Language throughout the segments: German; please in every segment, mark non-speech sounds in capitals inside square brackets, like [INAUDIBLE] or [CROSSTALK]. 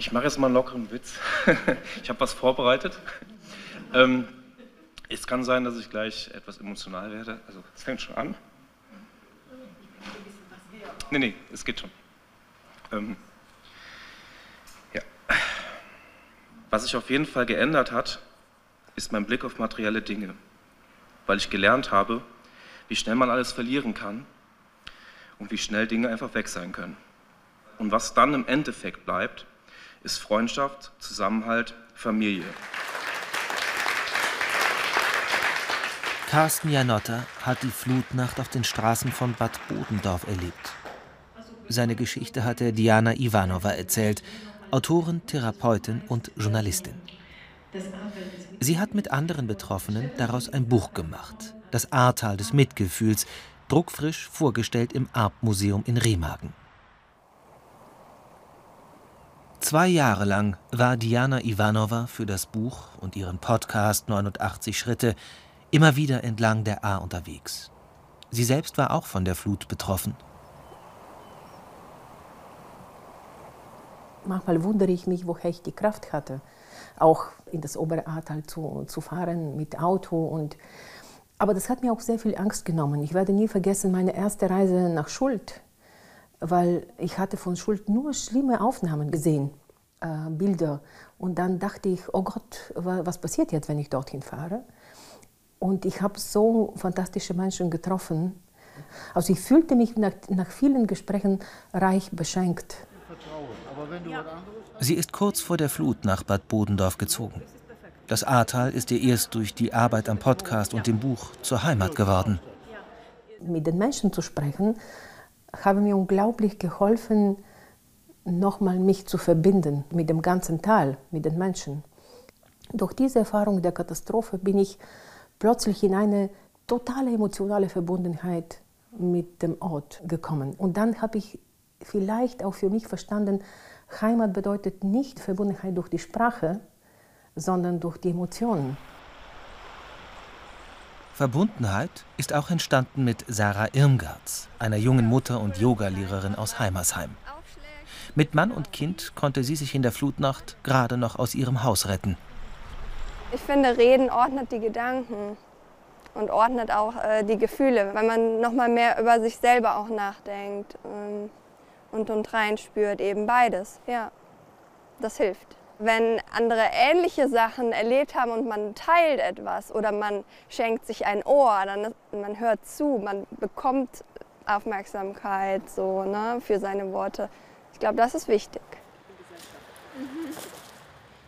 Ich mache jetzt mal einen lockeren Witz. [LAUGHS] ich habe was vorbereitet. Ähm, es kann sein, dass ich gleich etwas emotional werde. Also, es fängt schon an. Nee, nee, es geht schon. Ähm, ja. Was sich auf jeden Fall geändert hat, ist mein Blick auf materielle Dinge. Weil ich gelernt habe, wie schnell man alles verlieren kann und wie schnell Dinge einfach weg sein können. Und was dann im Endeffekt bleibt, ist Freundschaft, Zusammenhalt, Familie. Carsten Janotta hat die Flutnacht auf den Straßen von Bad Bodendorf erlebt. Seine Geschichte hat er Diana Ivanova erzählt, Autorin, Therapeutin und Journalistin. Sie hat mit anderen Betroffenen daraus ein Buch gemacht, Das Ahrtal des Mitgefühls, druckfrisch vorgestellt im Arp-Museum in Remagen. Zwei Jahre lang war Diana Ivanova für das Buch und ihren Podcast 89 Schritte immer wieder entlang der A unterwegs. Sie selbst war auch von der Flut betroffen. Manchmal wundere ich mich, woher ich die Kraft hatte, auch in das obere Ahrtal zu, zu fahren mit Auto. Und, aber das hat mir auch sehr viel Angst genommen. Ich werde nie vergessen meine erste Reise nach Schuld weil ich hatte von Schuld nur schlimme Aufnahmen gesehen, äh, Bilder. Und dann dachte ich, oh Gott, was passiert jetzt, wenn ich dorthin fahre? Und ich habe so fantastische Menschen getroffen. Also ich fühlte mich nach, nach vielen Gesprächen reich beschenkt. Sie ist kurz vor der Flut nach Bad Bodendorf gezogen. Das Ahrtal ist ihr erst durch die Arbeit am Podcast und dem Buch zur Heimat geworden. Mit den Menschen zu sprechen, haben mir unglaublich geholfen, nochmal mich zu verbinden mit dem ganzen Tal, mit den Menschen. Durch diese Erfahrung der Katastrophe bin ich plötzlich in eine totale emotionale Verbundenheit mit dem Ort gekommen. Und dann habe ich vielleicht auch für mich verstanden, Heimat bedeutet nicht Verbundenheit durch die Sprache, sondern durch die Emotionen. Verbundenheit ist auch entstanden mit Sarah Irmgarts, einer jungen Mutter und Yogalehrerin aus Heimersheim. Mit Mann und Kind konnte sie sich in der Flutnacht gerade noch aus ihrem Haus retten. Ich finde, Reden ordnet die Gedanken und ordnet auch äh, die Gefühle, weil man noch mal mehr über sich selber auch nachdenkt ähm, und, und reinspürt, eben beides. Ja, das hilft wenn andere ähnliche Sachen erlebt haben und man teilt etwas oder man schenkt sich ein Ohr, dann man hört zu, man bekommt Aufmerksamkeit so, ne, für seine Worte. Ich glaube, das ist wichtig.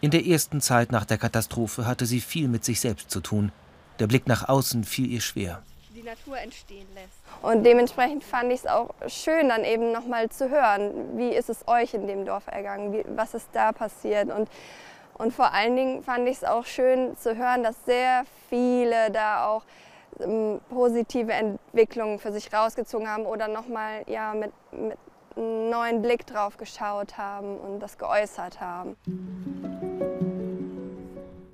In der ersten Zeit nach der Katastrophe hatte sie viel mit sich selbst zu tun. Der Blick nach außen fiel ihr schwer. Die Natur entstehen lässt. Und dementsprechend fand ich es auch schön, dann eben nochmal zu hören, wie ist es euch in dem Dorf ergangen, wie, was ist da passiert. Und, und vor allen Dingen fand ich es auch schön zu hören, dass sehr viele da auch ähm, positive Entwicklungen für sich rausgezogen haben oder nochmal ja, mit, mit einem neuen Blick drauf geschaut haben und das geäußert haben.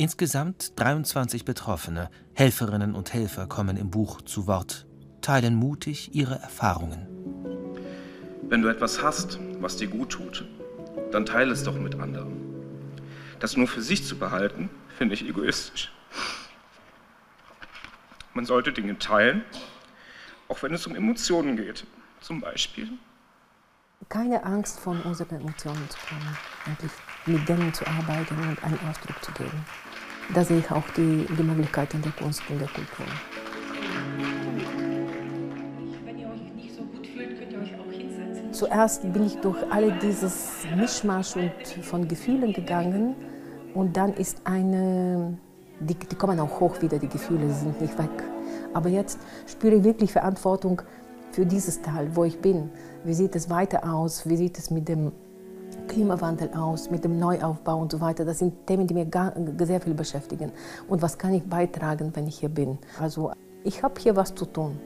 Insgesamt 23 Betroffene, Helferinnen und Helfer kommen im Buch zu Wort teilen mutig ihre Erfahrungen. Wenn du etwas hast, was dir gut tut, dann teile es doch mit anderen. Das nur für sich zu behalten, finde ich egoistisch. Man sollte Dinge teilen, auch wenn es um Emotionen geht, zum Beispiel. Keine Angst von unseren Emotionen zu haben, eigentlich mit denen zu arbeiten und einen Ausdruck zu geben. Da sehe ich auch die, die Möglichkeiten der Kunst und der Kultur. Zuerst bin ich durch alle dieses Mischmasch und von Gefühlen gegangen und dann ist eine, die, die kommen auch hoch wieder, die Gefühle sind nicht weg. Aber jetzt spüre ich wirklich Verantwortung für dieses Tal, wo ich bin. Wie sieht es weiter aus? Wie sieht es mit dem Klimawandel aus, mit dem Neuaufbau und so weiter. Das sind Themen, die mich sehr viel beschäftigen. Und was kann ich beitragen, wenn ich hier bin? Also ich habe hier was zu tun.